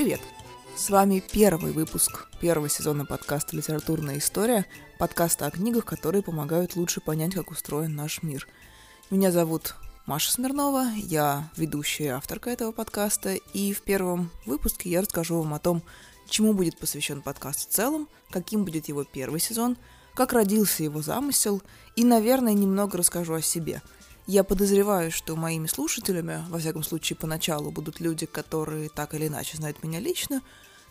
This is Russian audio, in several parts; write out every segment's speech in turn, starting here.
Привет! С вами первый выпуск первого сезона подкаста «Литературная история», подкаста о книгах, которые помогают лучше понять, как устроен наш мир. Меня зовут Маша Смирнова, я ведущая авторка этого подкаста, и в первом выпуске я расскажу вам о том, чему будет посвящен подкаст в целом, каким будет его первый сезон, как родился его замысел, и, наверное, немного расскажу о себе – я подозреваю, что моими слушателями, во всяком случае поначалу, будут люди, которые так или иначе знают меня лично,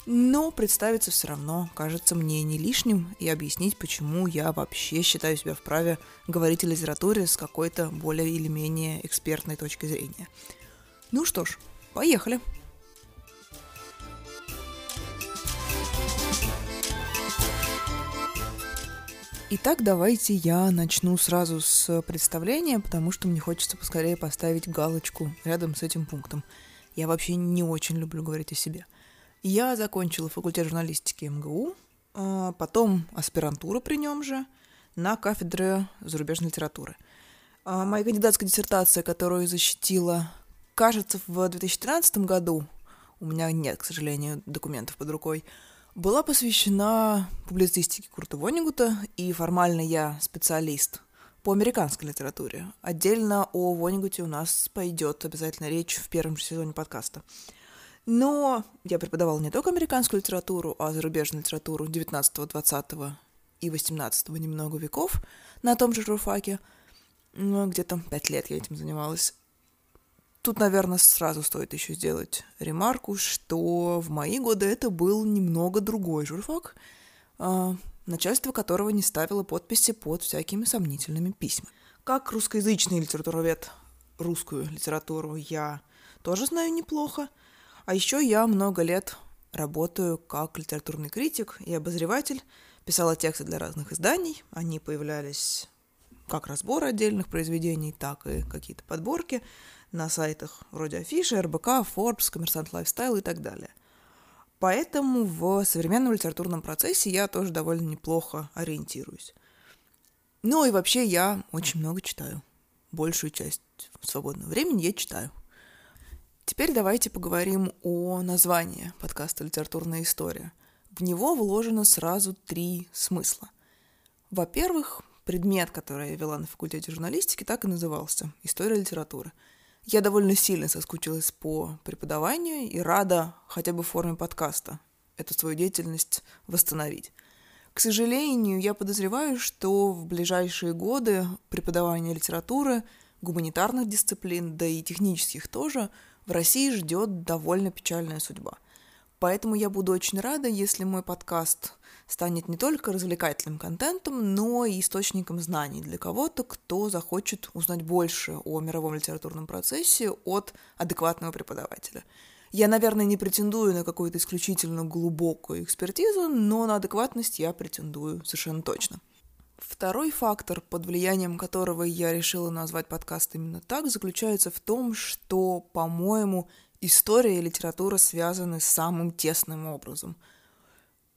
но представиться все равно кажется мне не лишним и объяснить, почему я вообще считаю себя вправе говорить о литературе с какой-то более или менее экспертной точки зрения. Ну что ж, поехали! Итак, давайте я начну сразу с представления, потому что мне хочется поскорее поставить галочку рядом с этим пунктом. Я вообще не очень люблю говорить о себе. Я закончила факультет журналистики МГУ, а потом аспирантура при нем же на кафедре зарубежной литературы. А моя кандидатская диссертация, которую защитила, кажется, в 2013 году, у меня нет, к сожалению, документов под рукой, была посвящена публицистике Курта Вонигута, и формально я специалист по американской литературе. Отдельно о Вонигуте у нас пойдет обязательно речь в первом же сезоне подкаста. Но я преподавала не только американскую литературу, а зарубежную литературу 19, 20 и 18 немного веков на том же журфаке. Ну, где-то пять лет я этим занималась. Тут, наверное, сразу стоит еще сделать ремарку, что в мои годы это был немного другой журфак, э, начальство которого не ставило подписи под всякими сомнительными письмами. Как русскоязычный литературовед русскую литературу я тоже знаю неплохо, а еще я много лет работаю как литературный критик и обозреватель, писала тексты для разных изданий, они появлялись как разбор отдельных произведений, так и какие-то подборки – на сайтах вроде Афиши, РБК, Forbes, Коммерсант Lifestyle и так далее. Поэтому в современном литературном процессе я тоже довольно неплохо ориентируюсь. Ну и вообще я очень много читаю. Большую часть свободного времени я читаю. Теперь давайте поговорим о названии подкаста «Литературная история». В него вложено сразу три смысла. Во-первых, предмет, который я вела на факультете журналистики, так и назывался – «История литературы». Я довольно сильно соскучилась по преподаванию и рада хотя бы в форме подкаста эту свою деятельность восстановить. К сожалению, я подозреваю, что в ближайшие годы преподавание литературы, гуманитарных дисциплин, да и технических тоже, в России ждет довольно печальная судьба – Поэтому я буду очень рада, если мой подкаст станет не только развлекательным контентом, но и источником знаний для кого-то, кто захочет узнать больше о мировом литературном процессе от адекватного преподавателя. Я, наверное, не претендую на какую-то исключительно глубокую экспертизу, но на адекватность я претендую совершенно точно. Второй фактор, под влиянием которого я решила назвать подкаст именно так, заключается в том, что, по-моему, история и литература связаны самым тесным образом.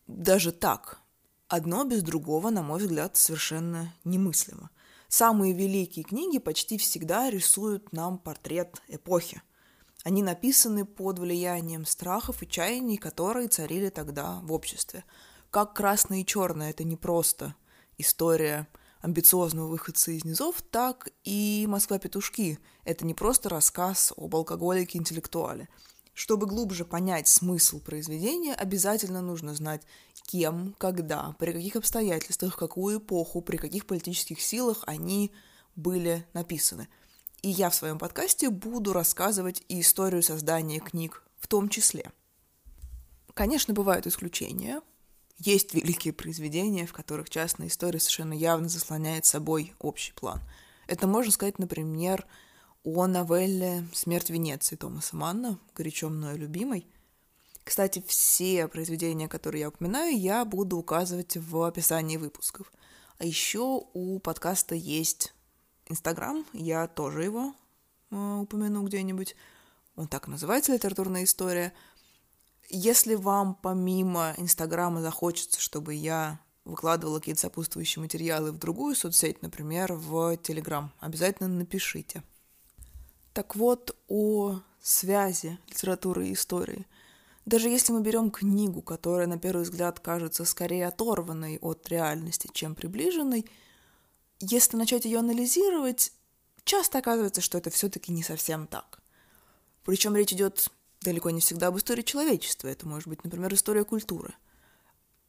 Даже так. Одно без другого, на мой взгляд, совершенно немыслимо. Самые великие книги почти всегда рисуют нам портрет эпохи. Они написаны под влиянием страхов и чаяний, которые царили тогда в обществе. Как «Красное и черное» — это не просто история – амбициозного выходца из низов, так и «Москва-петушки». Это не просто рассказ об алкоголике-интеллектуале. Чтобы глубже понять смысл произведения, обязательно нужно знать, кем, когда, при каких обстоятельствах, какую эпоху, при каких политических силах они были написаны. И я в своем подкасте буду рассказывать и историю создания книг в том числе. Конечно, бывают исключения, есть великие произведения, в которых частная история совершенно явно заслоняет собой общий план. Это можно сказать, например, о новелле «Смерть Венеции» Томаса Манна, горячо мною любимой. Кстати, все произведения, которые я упоминаю, я буду указывать в описании выпусков. А еще у подкаста есть Инстаграм, я тоже его э, упомяну где-нибудь. Он так называется «Литературная история». Если вам помимо Инстаграма захочется, чтобы я выкладывала какие-то сопутствующие материалы в другую соцсеть, например, в Телеграм, обязательно напишите. Так вот, о связи литературы и истории. Даже если мы берем книгу, которая на первый взгляд кажется скорее оторванной от реальности, чем приближенной, если начать ее анализировать, часто оказывается, что это все-таки не совсем так. Причем речь идет далеко не всегда об истории человечества. Это может быть, например, история культуры.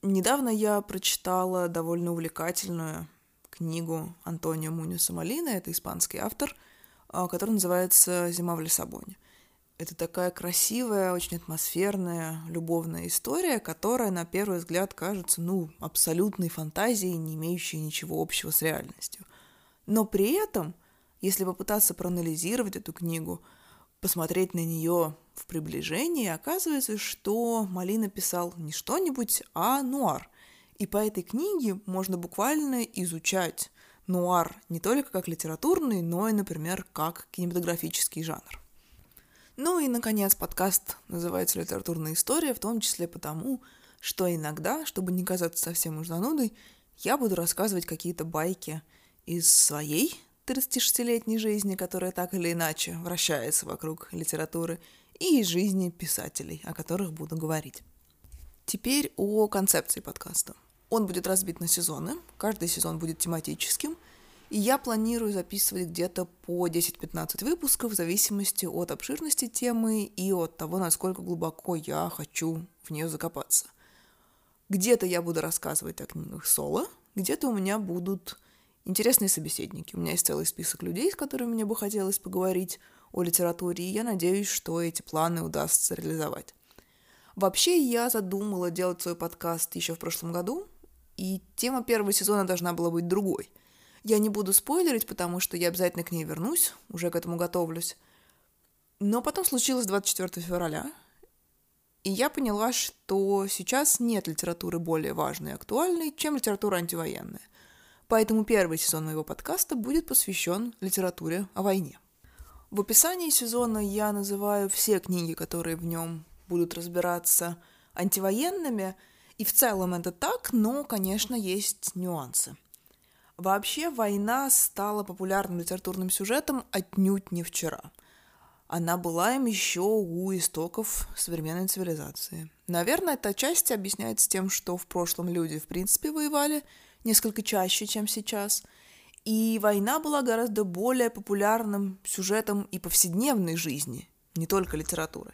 Недавно я прочитала довольно увлекательную книгу Антонио Муниса Малина, это испанский автор, а, которая называется «Зима в Лиссабоне». Это такая красивая, очень атмосферная, любовная история, которая на первый взгляд кажется, ну, абсолютной фантазией, не имеющей ничего общего с реальностью. Но при этом, если попытаться проанализировать эту книгу, посмотреть на нее в приближении, оказывается, что Малина писал не что-нибудь, а нуар. И по этой книге можно буквально изучать нуар не только как литературный, но и, например, как кинематографический жанр. Ну и, наконец, подкаст называется «Литературная история», в том числе потому, что иногда, чтобы не казаться совсем уж занудой, я буду рассказывать какие-то байки из своей 36-летней жизни, которая так или иначе вращается вокруг литературы, и из жизни писателей, о которых буду говорить. Теперь о концепции подкаста. Он будет разбит на сезоны, каждый сезон будет тематическим – и я планирую записывать где-то по 10-15 выпусков в зависимости от обширности темы и от того, насколько глубоко я хочу в нее закопаться. Где-то я буду рассказывать о книгах соло, где-то у меня будут интересные собеседники. У меня есть целый список людей, с которыми мне бы хотелось поговорить о литературе, и я надеюсь, что эти планы удастся реализовать. Вообще, я задумала делать свой подкаст еще в прошлом году, и тема первого сезона должна была быть другой – я не буду спойлерить, потому что я обязательно к ней вернусь, уже к этому готовлюсь. Но потом случилось 24 февраля, и я поняла, что сейчас нет литературы более важной и актуальной, чем литература антивоенная. Поэтому первый сезон моего подкаста будет посвящен литературе о войне. В описании сезона я называю все книги, которые в нем будут разбираться антивоенными, и в целом это так, но, конечно, есть нюансы. Вообще война стала популярным литературным сюжетом отнюдь не вчера. Она была им еще у истоков современной цивилизации. Наверное, это отчасти объясняется тем, что в прошлом люди в принципе воевали несколько чаще, чем сейчас. И война была гораздо более популярным сюжетом и повседневной жизни, не только литературы.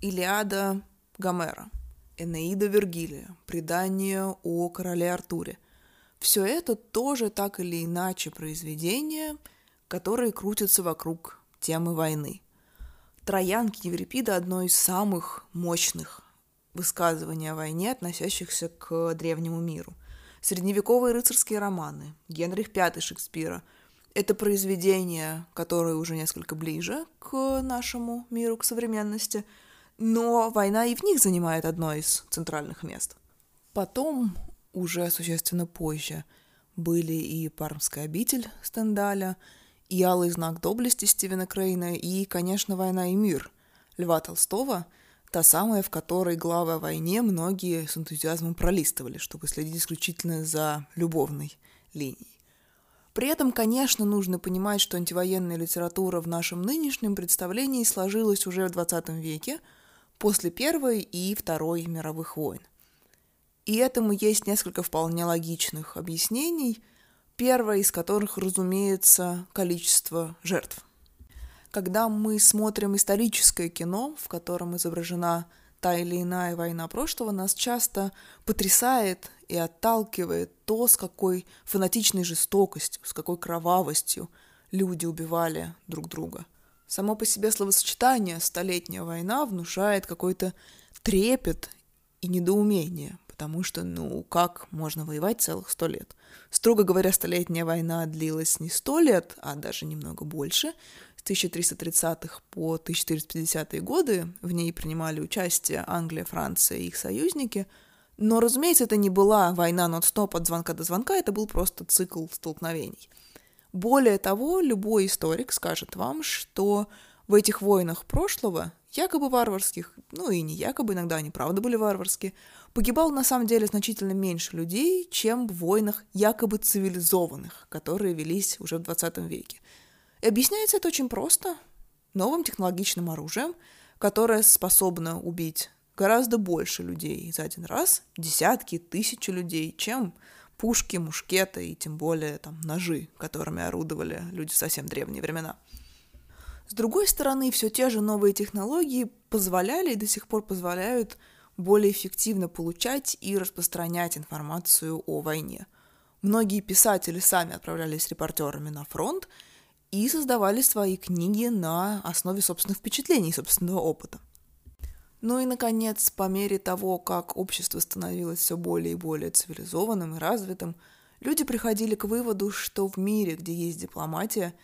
Илиада Гомера, Энеида Вергилия, предание о короле Артуре – все это тоже так или иначе произведения, которые крутятся вокруг темы войны. Троянки Еврипида – одно из самых мощных высказываний о войне, относящихся к древнему миру. Средневековые рыцарские романы, Генрих V Шекспира – это произведения, которые уже несколько ближе к нашему миру, к современности, но война и в них занимает одно из центральных мест. Потом уже существенно позже были и «Пармская обитель» Стендаля, и «Алый знак доблести» Стивена Крейна, и, конечно, «Война и мир» Льва Толстого, та самая, в которой главы о войне многие с энтузиазмом пролистывали, чтобы следить исключительно за любовной линией. При этом, конечно, нужно понимать, что антивоенная литература в нашем нынешнем представлении сложилась уже в XX веке, после Первой и Второй мировых войн – и этому есть несколько вполне логичных объяснений, первое из которых, разумеется, количество жертв. Когда мы смотрим историческое кино, в котором изображена та или иная война прошлого, нас часто потрясает и отталкивает то, с какой фанатичной жестокостью, с какой кровавостью люди убивали друг друга. Само по себе словосочетание «столетняя война» внушает какой-то трепет и недоумение, потому что, ну, как можно воевать целых сто лет? Строго говоря, Столетняя война длилась не сто лет, а даже немного больше. С 1330-х по 1450-е годы в ней принимали участие Англия, Франция и их союзники. Но, разумеется, это не была война нон-стоп от звонка до звонка, это был просто цикл столкновений. Более того, любой историк скажет вам, что в этих войнах прошлого, якобы варварских, ну и не якобы, иногда они правда были варварские, погибало на самом деле значительно меньше людей, чем в войнах якобы цивилизованных, которые велись уже в 20 веке. И объясняется это очень просто. Новым технологичным оружием, которая способна убить гораздо больше людей за один раз, десятки, тысячи людей, чем пушки, мушкеты и тем более там ножи, которыми орудовали люди в совсем древние времена. С другой стороны, все те же новые технологии позволяли и до сих пор позволяют более эффективно получать и распространять информацию о войне. Многие писатели сами отправлялись репортерами на фронт и создавали свои книги на основе собственных впечатлений собственного опыта. Ну и, наконец, по мере того, как общество становилось все более и более цивилизованным и развитым, люди приходили к выводу, что в мире, где есть дипломатия,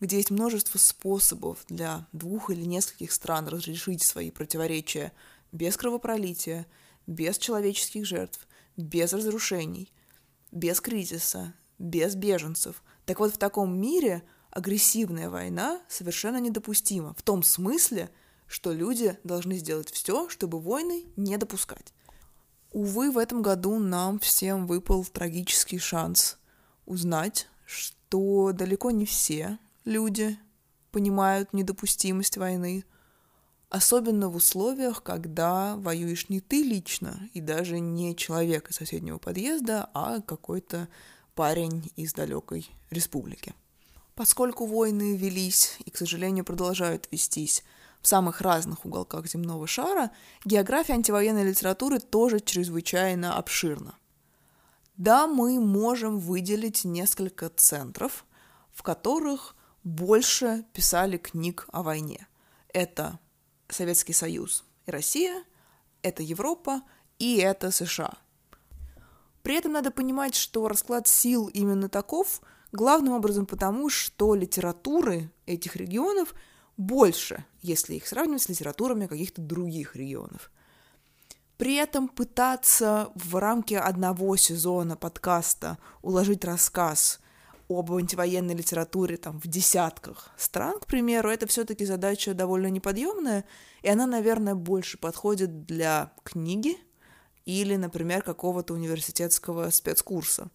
где есть множество способов для двух или нескольких стран разрешить свои противоречия без кровопролития, без человеческих жертв, без разрушений, без кризиса, без беженцев. Так вот, в таком мире агрессивная война совершенно недопустима. В том смысле, что люди должны сделать все, чтобы войны не допускать. Увы, в этом году нам всем выпал трагический шанс узнать, что далеко не все люди понимают недопустимость войны, особенно в условиях, когда воюешь не ты лично и даже не человек из соседнего подъезда, а какой-то парень из далекой республики. Поскольку войны велись и, к сожалению, продолжают вестись в самых разных уголках земного шара, география антивоенной литературы тоже чрезвычайно обширна. Да, мы можем выделить несколько центров, в которых больше писали книг о войне. Это Советский Союз и Россия, это Европа и это США. При этом надо понимать, что расклад сил именно таков, главным образом потому, что литературы этих регионов – больше, если их сравнивать с литературами каких-то других регионов. При этом пытаться в рамки одного сезона подкаста уложить рассказ об антивоенной литературе там в десятках стран, к примеру, это все-таки задача довольно неподъемная, и она, наверное, больше подходит для книги или, например, какого-то университетского спецкурса.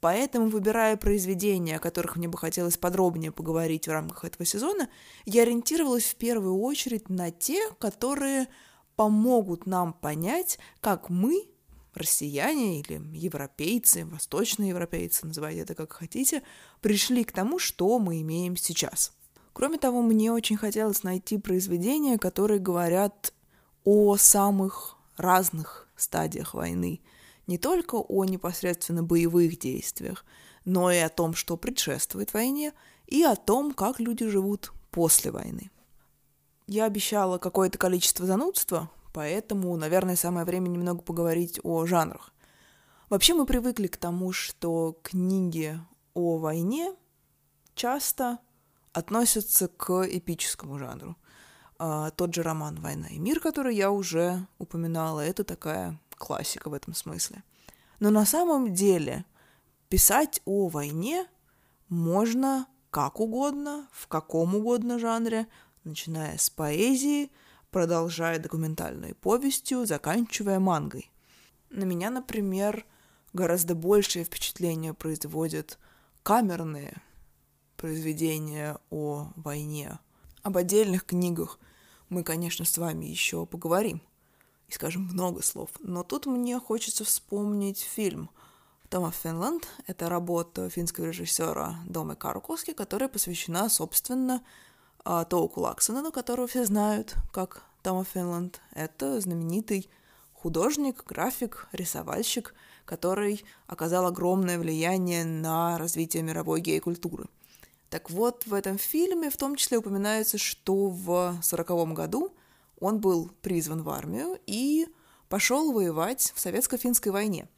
Поэтому, выбирая произведения, о которых мне бы хотелось подробнее поговорить в рамках этого сезона, я ориентировалась в первую очередь на те, которые помогут нам понять, как мы, россияне или европейцы, восточные европейцы, называйте это как хотите, пришли к тому, что мы имеем сейчас. Кроме того, мне очень хотелось найти произведения, которые говорят о самых разных стадиях войны – не только о непосредственно боевых действиях, но и о том, что предшествует войне, и о том, как люди живут после войны. Я обещала какое-то количество занудства, поэтому, наверное, самое время немного поговорить о жанрах. Вообще мы привыкли к тому, что книги о войне часто относятся к эпическому жанру. А, тот же роман «Война и мир», который я уже упоминала, это такая классика в этом смысле. Но на самом деле писать о войне можно как угодно, в каком угодно жанре, начиная с поэзии, продолжая документальной повестью, заканчивая мангой. На меня, например, гораздо большее впечатление производят камерные произведения о войне. Об отдельных книгах мы, конечно, с вами еще поговорим и скажем много слов. Но тут мне хочется вспомнить фильм Тома Финланд. Это работа финского режиссера Домы Карукоски, которая посвящена, собственно, а, Тоуку Лаксонену, которого все знают как Тома Финланд. Это знаменитый художник, график, рисовальщик, который оказал огромное влияние на развитие мировой гей-культуры. Так вот, в этом фильме в том числе упоминается, что в 1940 году он был призван в армию и пошел воевать в советско-финской войне.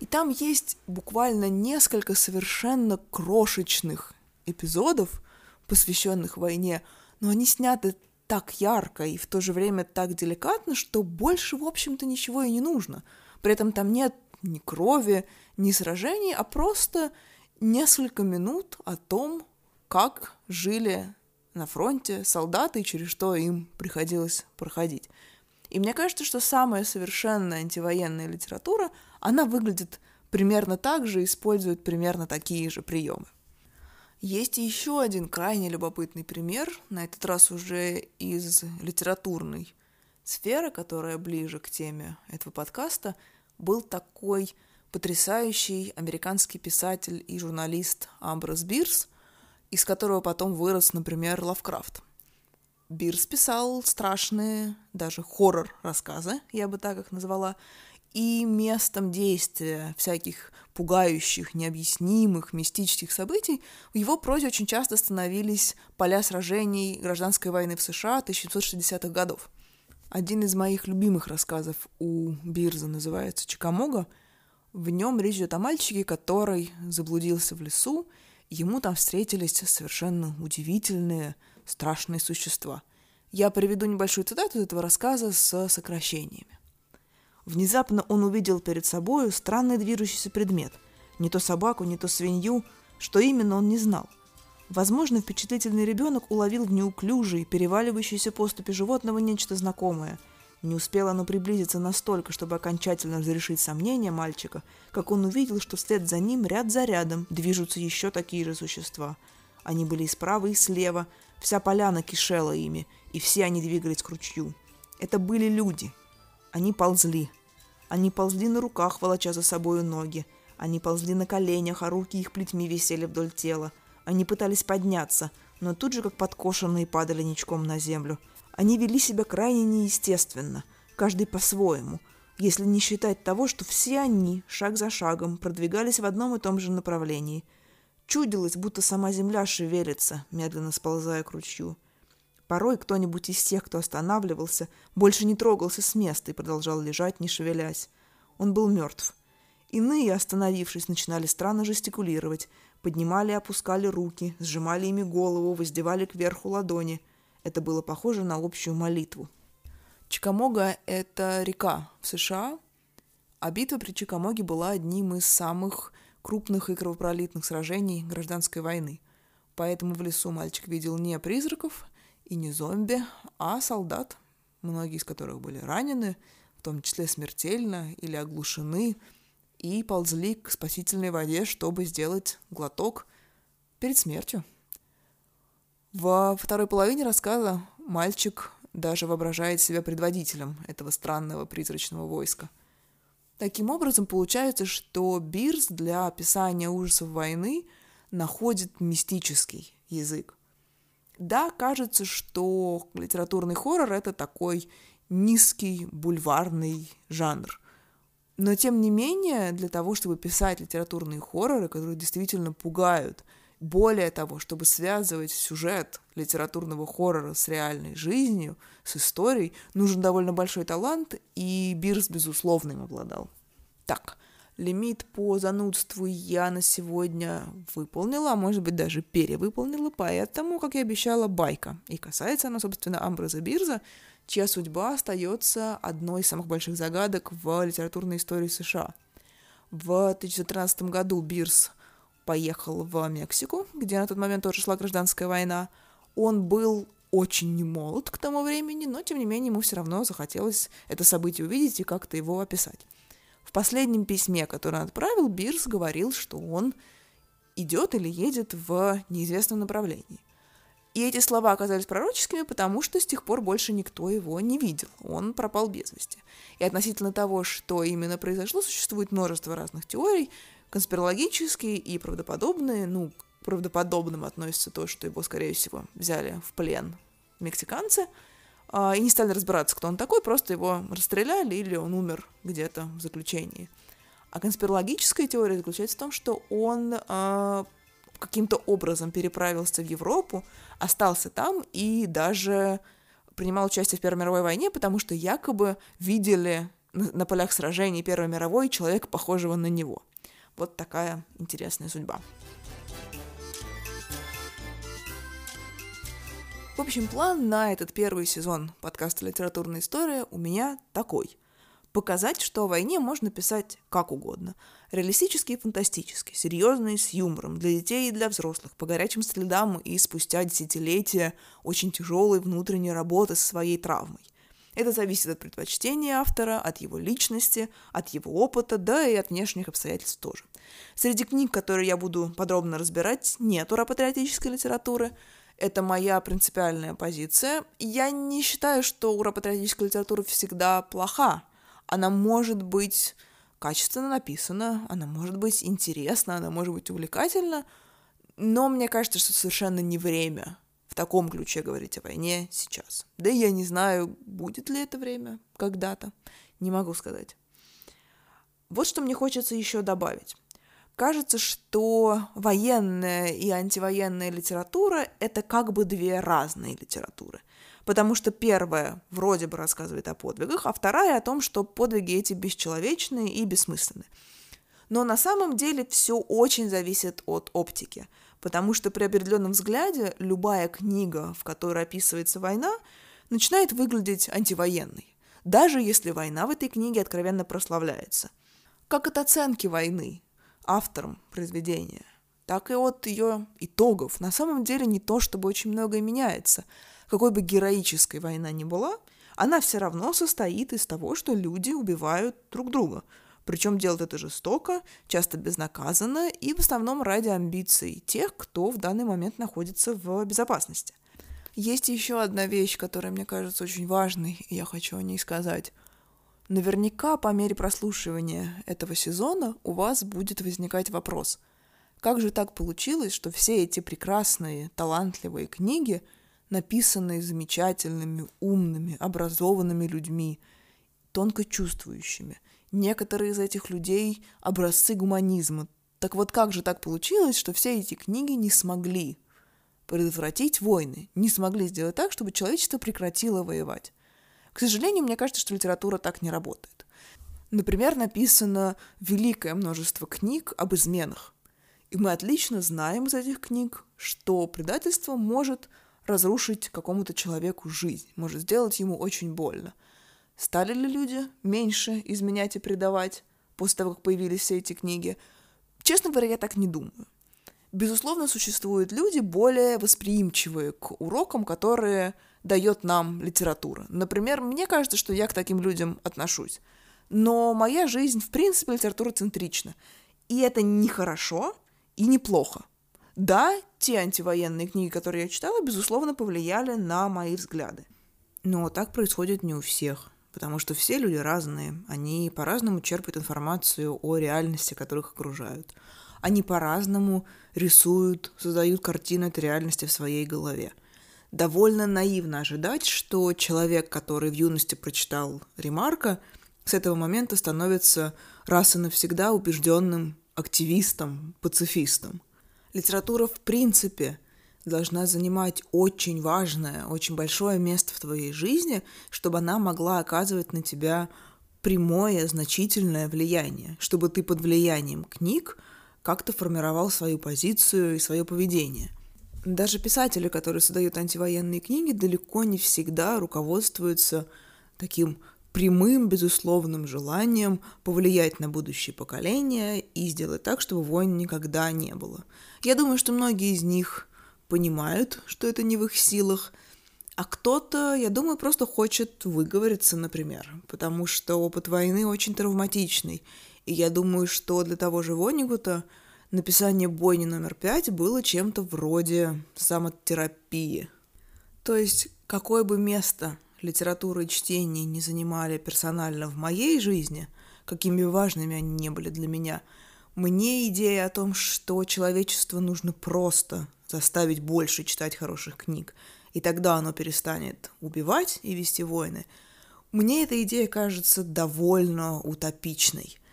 И там есть буквально несколько совершенно крошечных эпизодов, посвященных войне, но они сняты так ярко и в то же время так деликатно, что больше, в общем-то, ничего и не нужно. При этом там нет ни крови, ни сражений, а просто несколько минут о том, как жили на фронте солдаты через что им приходилось проходить. И мне кажется, что самая совершенная антивоенная литература, она выглядит примерно так же, использует примерно такие же приемы. Есть еще один крайне любопытный пример, на этот раз уже из литературной сферы, которая ближе к теме этого подкаста, был такой потрясающий американский писатель и журналист Амброс Бирс, из которого потом вырос, например, Лавкрафт. Бирс писал страшные, даже хоррор-рассказы, я бы так их назвала, и местом действия всяких пугающих, необъяснимых, мистических событий в его прозе очень часто становились поля сражений гражданской войны в США 1960-х годов. Один из моих любимых рассказов у Бирза называется «Чикамога». В нем речь идет о мальчике, который заблудился в лесу, ему там встретились совершенно удивительные, страшные существа. Я приведу небольшую цитату этого рассказа с сокращениями. Внезапно он увидел перед собою странный движущийся предмет. Не то собаку, не то свинью, что именно он не знал. Возможно, впечатлительный ребенок уловил в неуклюжей, переваливающейся поступе животного нечто знакомое. Не успело оно приблизиться настолько, чтобы окончательно разрешить сомнения мальчика, как он увидел, что вслед за ним ряд за рядом движутся еще такие же существа. Они были и справа, и слева, вся поляна кишела ими, и все они двигались к ручью. Это были люди — они ползли. Они ползли на руках, волоча за собою ноги. Они ползли на коленях, а руки их плетьми висели вдоль тела. Они пытались подняться, но тут же, как подкошенные, падали ничком на землю. Они вели себя крайне неестественно, каждый по-своему, если не считать того, что все они, шаг за шагом, продвигались в одном и том же направлении. Чудилось, будто сама земля шевелится, медленно сползая к ручью. Порой кто-нибудь из тех, кто останавливался, больше не трогался с места и продолжал лежать, не шевелясь. Он был мертв. Иные, остановившись, начинали странно жестикулировать, поднимали и опускали руки, сжимали ими голову, воздевали кверху ладони. Это было похоже на общую молитву. Чикамога – это река в США, а битва при Чикамоге была одним из самых крупных и кровопролитных сражений гражданской войны. Поэтому в лесу мальчик видел не призраков, и не зомби, а солдат, многие из которых были ранены, в том числе смертельно или оглушены, и ползли к спасительной воде, чтобы сделать глоток перед смертью. Во второй половине рассказа мальчик даже воображает себя предводителем этого странного призрачного войска. Таким образом, получается, что Бирс для описания ужасов войны находит мистический язык – да, кажется, что литературный хоррор — это такой низкий бульварный жанр. Но, тем не менее, для того, чтобы писать литературные хорроры, которые действительно пугают, более того, чтобы связывать сюжет литературного хоррора с реальной жизнью, с историей, нужен довольно большой талант, и Бирс, безусловно, им обладал. Так, Лимит по занудству я на сегодня выполнила, а может быть даже перевыполнила, поэтому, как и обещала, байка. И касается она, собственно, Амброза Бирза, чья судьба остается одной из самых больших загадок в литературной истории США. В 1913 году Бирс поехал в Мексику, где на тот момент тоже шла гражданская война. Он был очень немолод к тому времени, но, тем не менее, ему все равно захотелось это событие увидеть и как-то его описать. В последнем письме, которое он отправил, Бирс говорил, что он идет или едет в неизвестном направлении. И эти слова оказались пророческими, потому что с тех пор больше никто его не видел. Он пропал без вести. И относительно того, что именно произошло, существует множество разных теорий, конспирологические и правдоподобные. Ну, к правдоподобным относится то, что его, скорее всего, взяли в плен мексиканцы – а, и не стали разбираться, кто он такой, просто его расстреляли или он умер где-то в заключении. А конспирологическая теория заключается в том, что он э, каким-то образом переправился в Европу, остался там и даже принимал участие в Первой мировой войне, потому что якобы видели на, полях сражений Первой мировой человека, похожего на него. Вот такая интересная судьба. В общем, план на этот первый сезон подкаста «Литературная история» у меня такой. Показать, что о войне можно писать как угодно. Реалистически и фантастически, серьезно и с юмором, для детей и для взрослых, по горячим следам и спустя десятилетия очень тяжелой внутренней работы со своей травмой. Это зависит от предпочтения автора, от его личности, от его опыта, да и от внешних обстоятельств тоже – Среди книг, которые я буду подробно разбирать, нет ура-патриотической литературы. Это моя принципиальная позиция. Я не считаю, что ура-патриотическая литература всегда плоха. Она может быть качественно написана, она может быть интересна, она может быть увлекательна, но мне кажется, что совершенно не время в таком ключе говорить о войне сейчас. Да и я не знаю, будет ли это время когда-то, не могу сказать. Вот что мне хочется еще добавить. Кажется, что военная и антивоенная литература — это как бы две разные литературы. Потому что первая вроде бы рассказывает о подвигах, а вторая о том, что подвиги эти бесчеловечные и бессмысленные. Но на самом деле все очень зависит от оптики, потому что при определенном взгляде любая книга, в которой описывается война, начинает выглядеть антивоенной, даже если война в этой книге откровенно прославляется. Как от оценки войны, автором произведения, так и от ее итогов. На самом деле не то, чтобы очень многое меняется. Какой бы героической война ни была, она все равно состоит из того, что люди убивают друг друга. Причем делают это жестоко, часто безнаказанно и в основном ради амбиций тех, кто в данный момент находится в безопасности. Есть еще одна вещь, которая мне кажется очень важной, и я хочу о ней сказать. Наверняка по мере прослушивания этого сезона у вас будет возникать вопрос, как же так получилось, что все эти прекрасные, талантливые книги, написанные замечательными, умными, образованными людьми, тонко чувствующими, некоторые из этих людей – образцы гуманизма. Так вот как же так получилось, что все эти книги не смогли предотвратить войны, не смогли сделать так, чтобы человечество прекратило воевать? К сожалению, мне кажется, что литература так не работает. Например, написано великое множество книг об изменах. И мы отлично знаем из этих книг, что предательство может разрушить какому-то человеку жизнь, может сделать ему очень больно. Стали ли люди меньше изменять и предавать после того, как появились все эти книги? Честно говоря, я так не думаю. Безусловно, существуют люди более восприимчивые к урокам, которые дает нам литература. Например, мне кажется, что я к таким людям отношусь. Но моя жизнь, в принципе, литература-центрична. И это не хорошо и не плохо. Да, те антивоенные книги, которые я читала, безусловно, повлияли на мои взгляды. Но так происходит не у всех, потому что все люди разные, они по-разному черпают информацию о реальности, которых окружают. Они по-разному рисуют, создают картину этой реальности в своей голове – довольно наивно ожидать, что человек, который в юности прочитал Ремарка, с этого момента становится раз и навсегда убежденным активистом, пацифистом. Литература в принципе должна занимать очень важное, очень большое место в твоей жизни, чтобы она могла оказывать на тебя прямое, значительное влияние, чтобы ты под влиянием книг как-то формировал свою позицию и свое поведение – даже писатели, которые создают антивоенные книги, далеко не всегда руководствуются таким прямым, безусловным желанием повлиять на будущее поколение и сделать так, чтобы войн никогда не было. Я думаю, что многие из них понимают, что это не в их силах, а кто-то, я думаю, просто хочет выговориться, например, потому что опыт войны очень травматичный. И я думаю, что для того же Вонигута – написание бойни номер пять было чем-то вроде самотерапии. То есть, какое бы место литература и чтение не занимали персонально в моей жизни, какими важными они не были для меня, мне идея о том, что человечество нужно просто заставить больше читать хороших книг, и тогда оно перестанет убивать и вести войны, мне эта идея кажется довольно утопичной –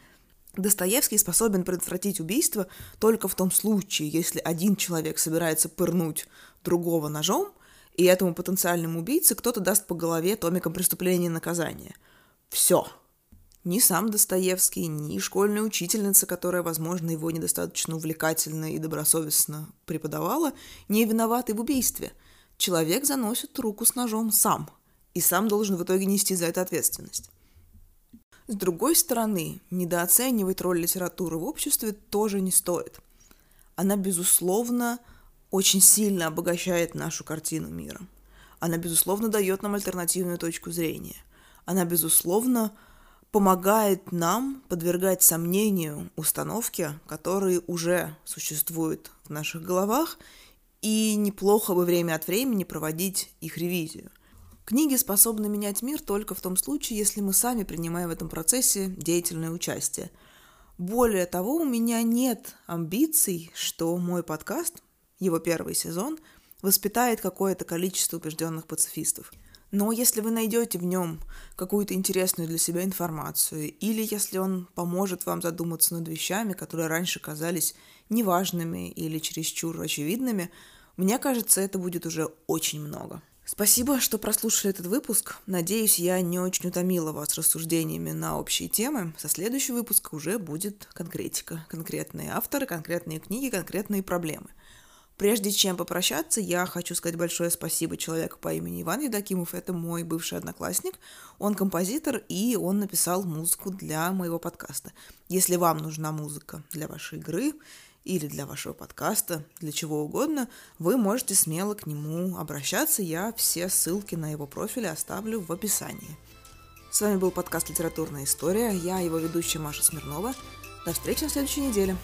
Достоевский способен предотвратить убийство только в том случае, если один человек собирается пырнуть другого ножом, и этому потенциальному убийце кто-то даст по голове томиком преступления и наказания. Все. Ни сам Достоевский, ни школьная учительница, которая, возможно, его недостаточно увлекательно и добросовестно преподавала, не виноваты в убийстве. Человек заносит руку с ножом сам, и сам должен в итоге нести за это ответственность. С другой стороны, недооценивать роль литературы в обществе тоже не стоит. Она, безусловно, очень сильно обогащает нашу картину мира. Она, безусловно, дает нам альтернативную точку зрения. Она, безусловно, помогает нам подвергать сомнению установки, которые уже существуют в наших головах, и неплохо бы время от времени проводить их ревизию. Книги способны менять мир только в том случае, если мы сами принимаем в этом процессе деятельное участие. Более того, у меня нет амбиций, что мой подкаст, его первый сезон, воспитает какое-то количество убежденных пацифистов – но если вы найдете в нем какую-то интересную для себя информацию, или если он поможет вам задуматься над вещами, которые раньше казались неважными или чересчур очевидными, мне кажется, это будет уже очень много. Спасибо, что прослушали этот выпуск. Надеюсь, я не очень утомила вас рассуждениями на общие темы. Со следующего выпуска уже будет конкретика. Конкретные авторы, конкретные книги, конкретные проблемы – Прежде чем попрощаться, я хочу сказать большое спасибо человеку по имени Иван Едокимов. Это мой бывший одноклассник. Он композитор, и он написал музыку для моего подкаста. Если вам нужна музыка для вашей игры или для вашего подкаста, для чего угодно, вы можете смело к нему обращаться. Я все ссылки на его профиль оставлю в описании. С вами был подкаст «Литературная история». Я его ведущая Маша Смирнова. До встречи на следующей неделе.